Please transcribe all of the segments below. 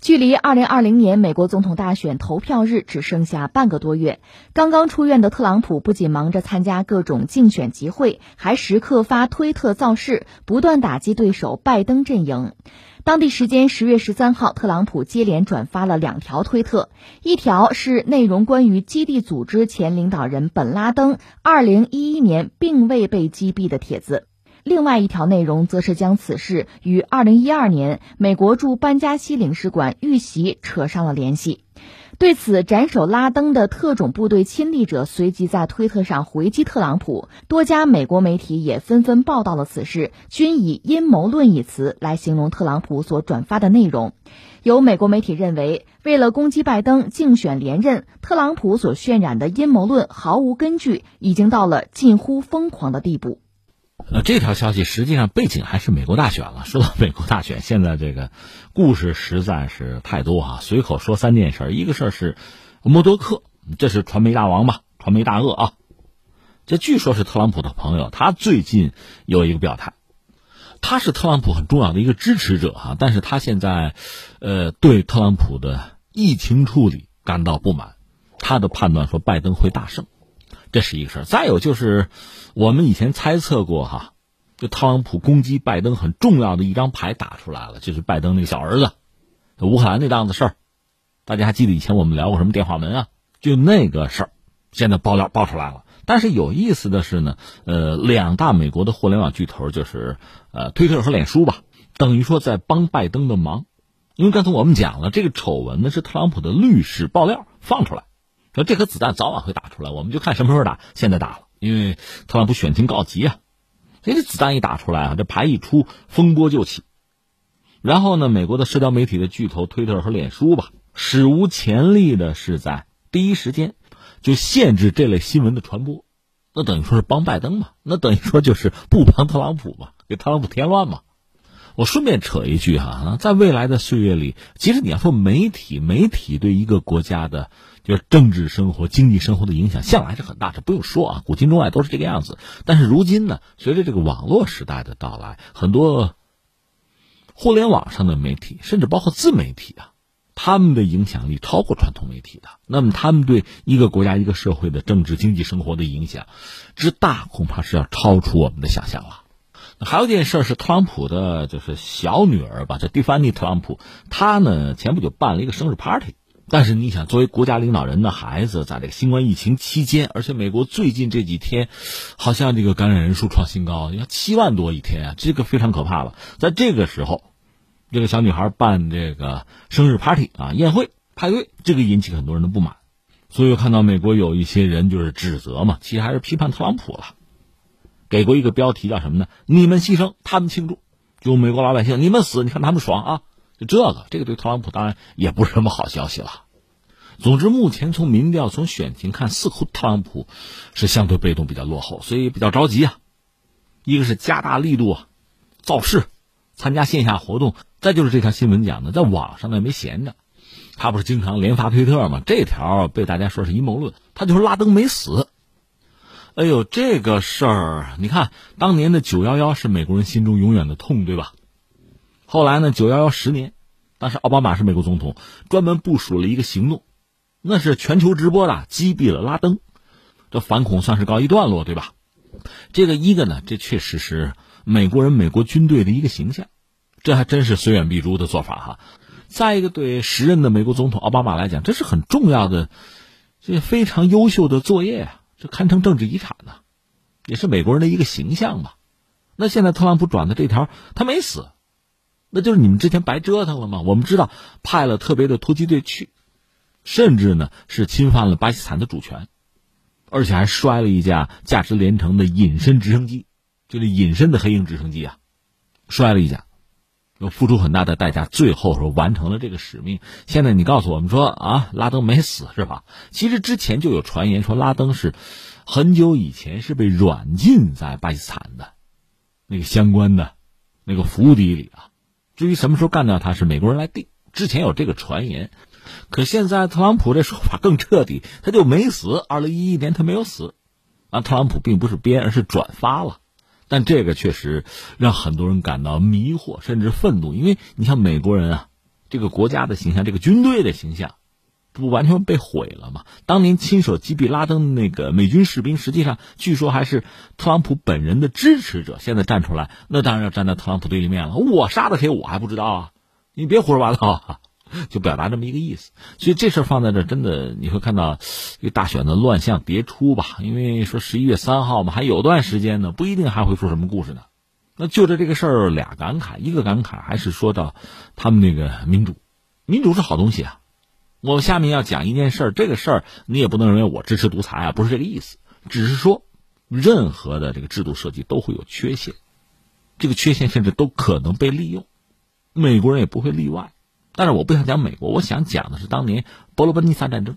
距离二零二零年美国总统大选投票日只剩下半个多月，刚刚出院的特朗普不仅忙着参加各种竞选集会，还时刻发推特造势，不断打击对手拜登阵营。当地时间十月十三号，特朗普接连转发了两条推特，一条是内容关于基地组织前领导人本拉登二零一一年并未被击毙的帖子。另外一条内容则是将此事与2012年美国驻班加西领事馆遇袭扯上了联系。对此，斩首拉登的特种部队亲历者随即在推特上回击特朗普，多家美国媒体也纷纷报道了此事，均以“阴谋论”一词来形容特朗普所转发的内容。有美国媒体认为，为了攻击拜登竞选连任，特朗普所渲染的阴谋论毫无根据，已经到了近乎疯狂的地步。呃，这条消息实际上背景还是美国大选了。说到美国大选，现在这个故事实在是太多啊。随口说三件事，一个事儿是默多克，这是传媒大王吧，传媒大鳄啊。这据说是特朗普的朋友，他最近有一个表态，他是特朗普很重要的一个支持者哈，但是他现在呃对特朗普的疫情处理感到不满，他的判断说拜登会大胜。这是一个事儿，再有就是，我们以前猜测过哈，就特朗普攻击拜登很重要的一张牌打出来了，就是拜登那个小儿子，乌克兰那档子事儿，大家还记得以前我们聊过什么电话门啊？就那个事儿，现在爆料爆出来了。但是有意思的是呢，呃，两大美国的互联网巨头就是呃推特和脸书吧，等于说在帮拜登的忙，因为刚才我们讲了，这个丑闻呢是特朗普的律师爆料放出来。说这颗子弹早晚会打出来，我们就看什么时候打。现在打了，因为特朗普选情告急啊。这子弹一打出来啊，这牌一出，风波就起。然后呢，美国的社交媒体的巨头推特和脸书吧，史无前例的是在第一时间就限制这类新闻的传播。那等于说是帮拜登嘛？那等于说就是不帮特朗普嘛？给特朗普添乱嘛？我顺便扯一句哈，在未来的岁月里，其实你要说媒体，媒体对一个国家的。就是政治生活、经济生活的影响向来是很大，这不用说啊，古今中外都是这个样子。但是如今呢，随着这个网络时代的到来，很多互联网上的媒体，甚至包括自媒体啊，他们的影响力超过传统媒体的。那么，他们对一个国家、一个社会的政治、经济生活的影响之大，恐怕是要超出我们的想象了。还有一件事是特朗普的，就是小女儿吧，这蒂凡尼·特朗普，她呢前不久办了一个生日 party。但是你想，作为国家领导人的孩子，在这个新冠疫情期间，而且美国最近这几天，好像这个感染人数创新高，要七万多一天啊，这个非常可怕了。在这个时候，这个小女孩办这个生日 party 啊，宴会派对，这个引起很多人的不满。所以我看到美国有一些人就是指责嘛，其实还是批判特朗普了，给过一个标题叫什么呢？你们牺牲，他们庆祝，就美国老百姓你们死，你看他们爽啊。就这个，这个对特朗普当然也不是什么好消息了。总之，目前从民调、从选情看，似乎特朗普是相对被动、比较落后，所以比较着急啊。一个是加大力度啊，造势，参加线下活动；再就是这条新闻讲的，在网上呢没闲着，他不是经常连发推特吗？这条被大家说是阴谋论，他就是拉登没死。哎呦，这个事儿，你看当年的九幺幺是美国人心中永远的痛，对吧？后来呢？九幺幺十年，当时奥巴马是美国总统，专门部署了一个行动，那是全球直播的，击毙了拉登，这反恐算是告一段落，对吧？这个一个呢，这确实是美国人、美国军队的一个形象，这还真是虽远必诛的做法哈。再一个，对时任的美国总统奥巴马来讲，这是很重要的，这非常优秀的作业啊，这堪称政治遗产呢，也是美国人的一个形象吧。那现在特朗普转的这条，他没死。那就是你们之前白折腾了吗？我们知道派了特别的突击队去，甚至呢是侵犯了巴基斯坦的主权，而且还摔了一架价值连城的隐身直升机，就是隐身的黑鹰直升机啊，摔了一架，付出很大的代价，最后说完成了这个使命。现在你告诉我们说啊，拉登没死是吧？其实之前就有传言说拉登是很久以前是被软禁在巴基斯坦的，那个相关的那个府邸里啊。至于什么时候干掉他，是美国人来定。之前有这个传言，可现在特朗普这说法更彻底，他就没死。二零一一年他没有死，啊，特朗普并不是编，而是转发了。但这个确实让很多人感到迷惑，甚至愤怒，因为你像美国人啊，这个国家的形象，这个军队的形象，不完全被毁了吗？当年亲手击毙拉登那个美军士兵，实际上据说还是特朗普本人的支持者。现在站出来，那当然要站在特朗普对立面了。我杀的谁，我还不知道啊！你别胡说八道啊！就表达这么一个意思。所以这事放在这，真的你会看到一个大选的乱象迭出吧？因为说十一月三号嘛，还有段时间呢，不一定还会出什么故事呢。那就着这个事儿俩感慨，一个感慨还是说到他们那个民主，民主是好东西啊。我下面要讲一件事儿，这个事儿你也不能认为我支持独裁啊，不是这个意思，只是说任何的这个制度设计都会有缺陷，这个缺陷甚至都可能被利用，美国人也不会例外。但是我不想讲美国，我想讲的是当年伯罗奔尼撒战争，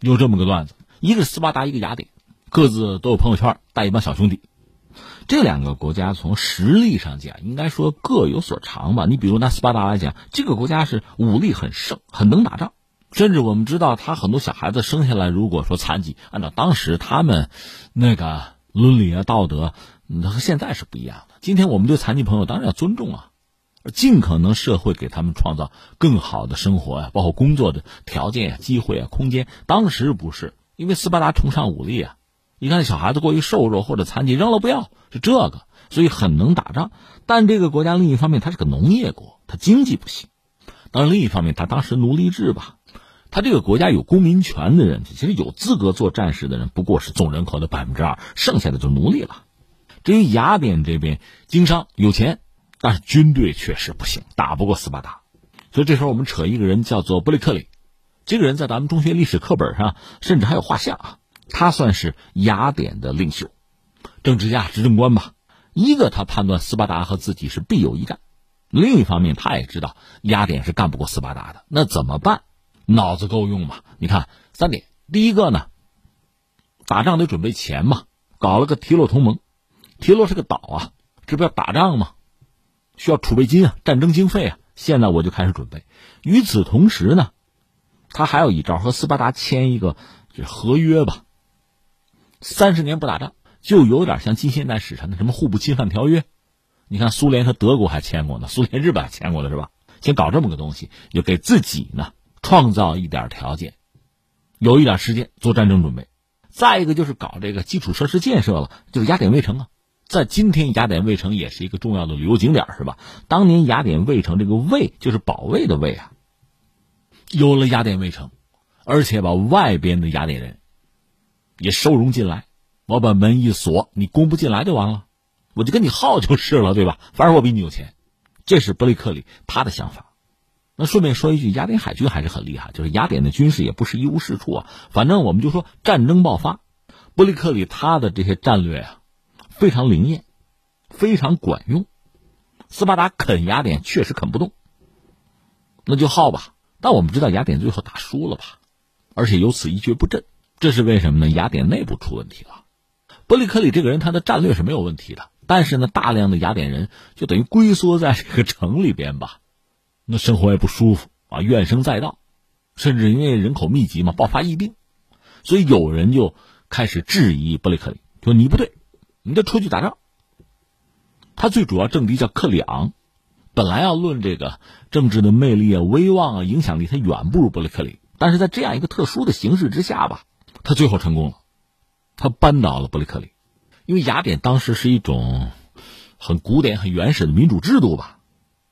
有这么个段子：一个斯巴达，一个雅典，各自都有朋友圈，带一帮小兄弟。这两个国家从实力上讲，应该说各有所长吧。你比如拿斯巴达来讲，这个国家是武力很盛，很能打仗，甚至我们知道他很多小孩子生下来，如果说残疾，按照当时他们那个伦理啊、道德，那和现在是不一样的。今天我们对残疾朋友当然要尊重啊，尽可能社会给他们创造更好的生活呀，包括工作的条件呀、机会啊、空间。当时不是，因为斯巴达崇尚武力啊。你看，小孩子过于瘦弱或者残疾，扔了不要，是这个，所以很能打仗。但这个国家另一方面，它是个农业国，它经济不行。当然，另一方面，它当时奴隶制吧，它这个国家有公民权的人，其实有资格做战士的人，不过是总人口的百分之二，剩下的就奴隶了。至于雅典这边，经商有钱，但是军队确实不行，打不过斯巴达。所以这时候我们扯一个人，叫做布雷克里，这个人在咱们中学历史课本上甚至还有画像啊。他算是雅典的领袖、政治家、执政官吧。一个，他判断斯巴达和自己是必有一战；另一方面，他也知道雅典是干不过斯巴达的。那怎么办？脑子够用吗？你看三点：第一个呢，打仗得准备钱嘛，搞了个提洛同盟。提洛是个岛啊，这不要打仗吗？需要储备金啊，战争经费啊。现在我就开始准备。与此同时呢，他还有一招，和斯巴达签一个这合约吧。三十年不打仗，就有点像近现代史上的什么互不侵犯条约。你看，苏联和德国还签过呢，苏联、日本还签过了，是吧？先搞这么个东西，就给自己呢创造一点条件，有一点时间做战争准备。再一个就是搞这个基础设施建设了，就是雅典卫城啊。在今天，雅典卫城也是一个重要的旅游景点，是吧？当年雅典卫城这个卫就是保卫的卫啊。有了雅典卫城，而且把外边的雅典人。也收容进来，我把门一锁，你攻不进来就完了，我就跟你耗就是了，对吧？反正我比你有钱，这是伯利克里他的想法。那顺便说一句，雅典海军还是很厉害，就是雅典的军事也不是一无是处啊。反正我们就说战争爆发，伯利克里他的这些战略啊，非常灵验，非常管用。斯巴达啃雅典确实啃不动，那就耗吧。但我们知道雅典最后打输了吧，而且由此一蹶不振。这是为什么呢？雅典内部出问题了。伯利克里这个人，他的战略是没有问题的，但是呢，大量的雅典人就等于龟缩在这个城里边吧，那生活也不舒服啊，怨声载道，甚至因为人口密集嘛，爆发疫病，所以有人就开始质疑伯利克里，说你不对，你就出去打仗。他最主要政敌叫克里昂，本来要论这个政治的魅力啊、威望啊、影响力，他远不如伯利克里，但是在这样一个特殊的形势之下吧。他最后成功了，他扳倒了伯利克里，因为雅典当时是一种很古典、很原始的民主制度吧。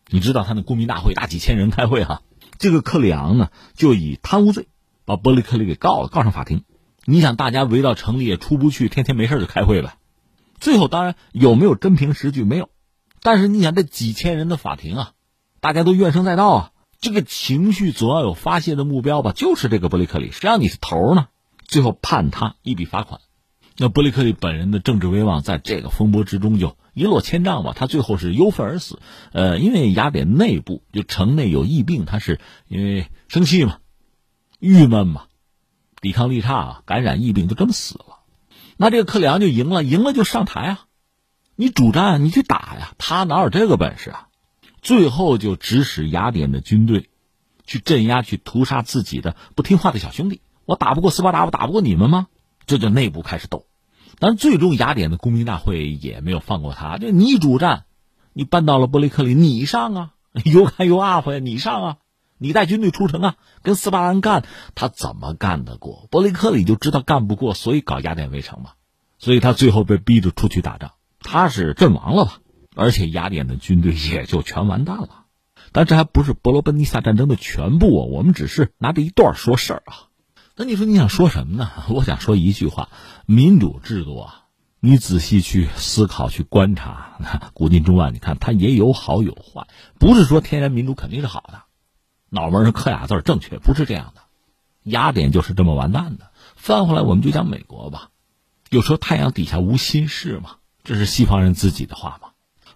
你知道他那公民大会，大几千人开会哈。这个克里昂呢，就以贪污罪把伯利克里给告了，告上法庭。你想，大家围到城里也出不去，天天没事就开会呗。最后当然有没有真凭实据没有，但是你想这几千人的法庭啊，大家都怨声载道啊，这个情绪总要有发泄的目标吧，就是这个伯利克里，谁让你是头呢？最后判他一笔罚款，那伯利克利本人的政治威望在这个风波之中就一落千丈吧。他最后是忧愤而死。呃，因为雅典内部就城内有疫病，他是因为生气嘛、郁闷嘛、抵抗力差啊，感染疫病就这么死了。那这个克里昂就赢了，赢了就上台啊，你主战你去打呀，他哪有这个本事啊？最后就指使雅典的军队去镇压、去屠杀自己的不听话的小兄弟。我打不过斯巴达，我打不过你们吗？这就内部开始斗，但最终雅典的公民大会也没有放过他。就你主战，你搬到了伯利克里，你上啊！！You can, you up 呀，你上啊，你带军队出城啊，跟斯巴兰干，他怎么干得过？伯雷克里就知道干不过，所以搞雅典围城嘛，所以他最后被逼着出去打仗，他是阵亡了吧？而且雅典的军队也就全完蛋了。但这还不是伯罗奔尼撒战争的全部啊，我们只是拿这一段说事儿啊。那你说你想说什么呢？我想说一句话：民主制度啊，你仔细去思考、去观察，古今中外，你看它也有好有坏。不是说天然民主肯定是好的，脑门上刻俩字正确，不是这样的。雅典就是这么完蛋的。翻回来，我们就讲美国吧。有时候太阳底下无新事嘛，这是西方人自己的话嘛。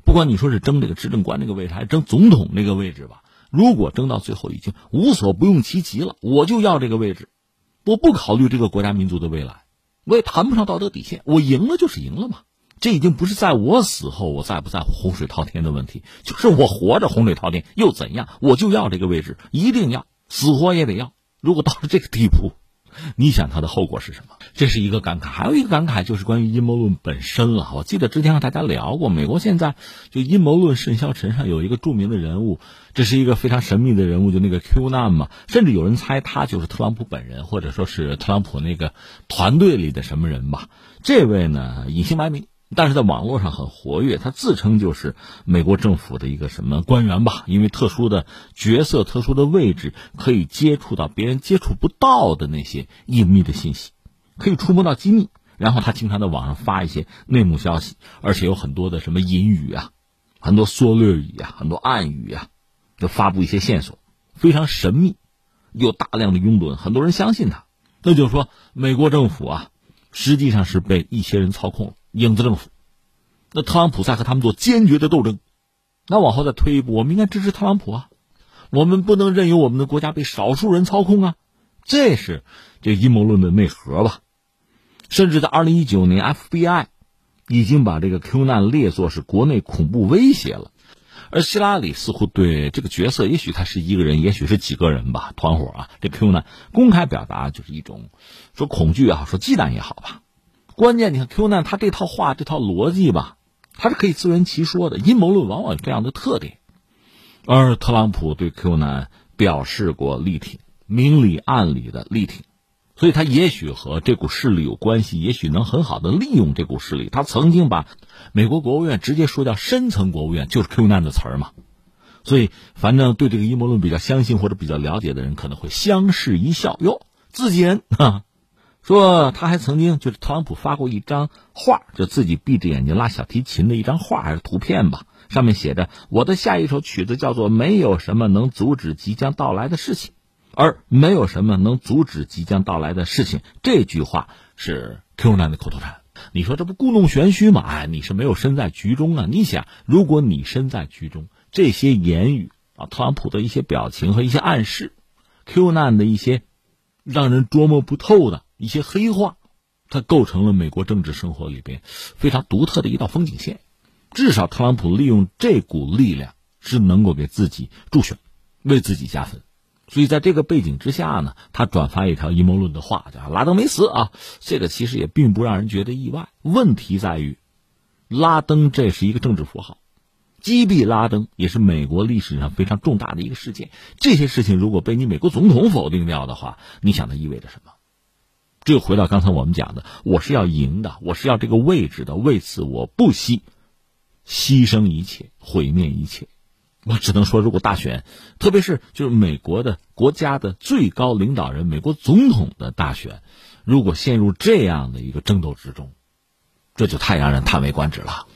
不管你说是争这个执政官这个位置，还是争总统这个位置吧，如果争到最后已经无所不用其极了，我就要这个位置。我不考虑这个国家民族的未来，我也谈不上道德底线。我赢了就是赢了嘛，这已经不是在我死后我在不在乎洪水滔天的问题，就是我活着洪水滔天又怎样？我就要这个位置，一定要死活也得要。如果到了这个地步。你想它的后果是什么？这是一个感慨，还有一个感慨就是关于阴谋论本身了。我记得之前和大家聊过，美国现在就阴谋论甚嚣尘上有一个著名的人物，这是一个非常神秘的人物，就那个 Q 难嘛，甚至有人猜他就是特朗普本人，或者说是特朗普那个团队里的什么人吧。这位呢，隐姓埋名。但是在网络上很活跃，他自称就是美国政府的一个什么官员吧？因为特殊的角色、特殊的位置，可以接触到别人接触不到的那些隐秘的信息，可以触摸到机密。然后他经常在网上发一些内幕消息，而且有很多的什么隐语啊，很多缩略语啊，很多暗语啊，就发布一些线索，非常神秘，有大量的拥趸，很多人相信他。那就是说，美国政府啊，实际上是被一些人操控了。影子政府，那特朗普在和他们做坚决的斗争。那往后再推一步，我们应该支持特朗普啊！我们不能任由我们的国家被少数人操控啊！这是这阴谋论的内核吧？甚至在二零一九年，FBI 已经把这个 Q 难列作是国内恐怖威胁了。而希拉里似乎对这个角色，也许他是一个人，也许是几个人吧，团伙啊。这 Q 难公开表达就是一种说恐惧啊，说忌惮也好吧。关键，你看 Q 难他这套话这套逻辑吧，他是可以自圆其说的。阴谋论往往有这样的特点，而特朗普对 Q 难表示过力挺，明里暗里的力挺，所以他也许和这股势力有关系，也许能很好的利用这股势力。他曾经把美国国务院直接说叫深层国务院，就是 Q 难的词儿嘛。所以，反正对这个阴谋论比较相信或者比较了解的人，可能会相视一笑哟，自己人啊。说他还曾经就是特朗普发过一张画，就自己闭着眼睛拉小提琴的一张画还是图片吧，上面写着我的下一首曲子叫做没有什么能阻止即将到来的事情，而没有什么能阻止即将到来的事情这句话是 Q 男的口头禅。你说这不故弄玄虚吗？哎，你是没有身在局中啊！你想，如果你身在局中，这些言语啊，特朗普的一些表情和一些暗示，Q 难的一些让人捉摸不透的。一些黑话，它构成了美国政治生活里边非常独特的一道风景线。至少特朗普利用这股力量是能够给自己助选，为自己加分。所以在这个背景之下呢，他转发一条阴谋论的话，叫“拉登没死啊”。这个其实也并不让人觉得意外。问题在于，拉登这是一个政治符号，击毙拉登也是美国历史上非常重大的一个事件。这些事情如果被你美国总统否定掉的话，你想它意味着什么？又回到刚才我们讲的，我是要赢的，我是要这个位置的，为此我不惜牺牲一切，毁灭一切。我只能说，如果大选，特别是就是美国的国家的最高领导人，美国总统的大选，如果陷入这样的一个争斗之中，这就太让人叹为观止了。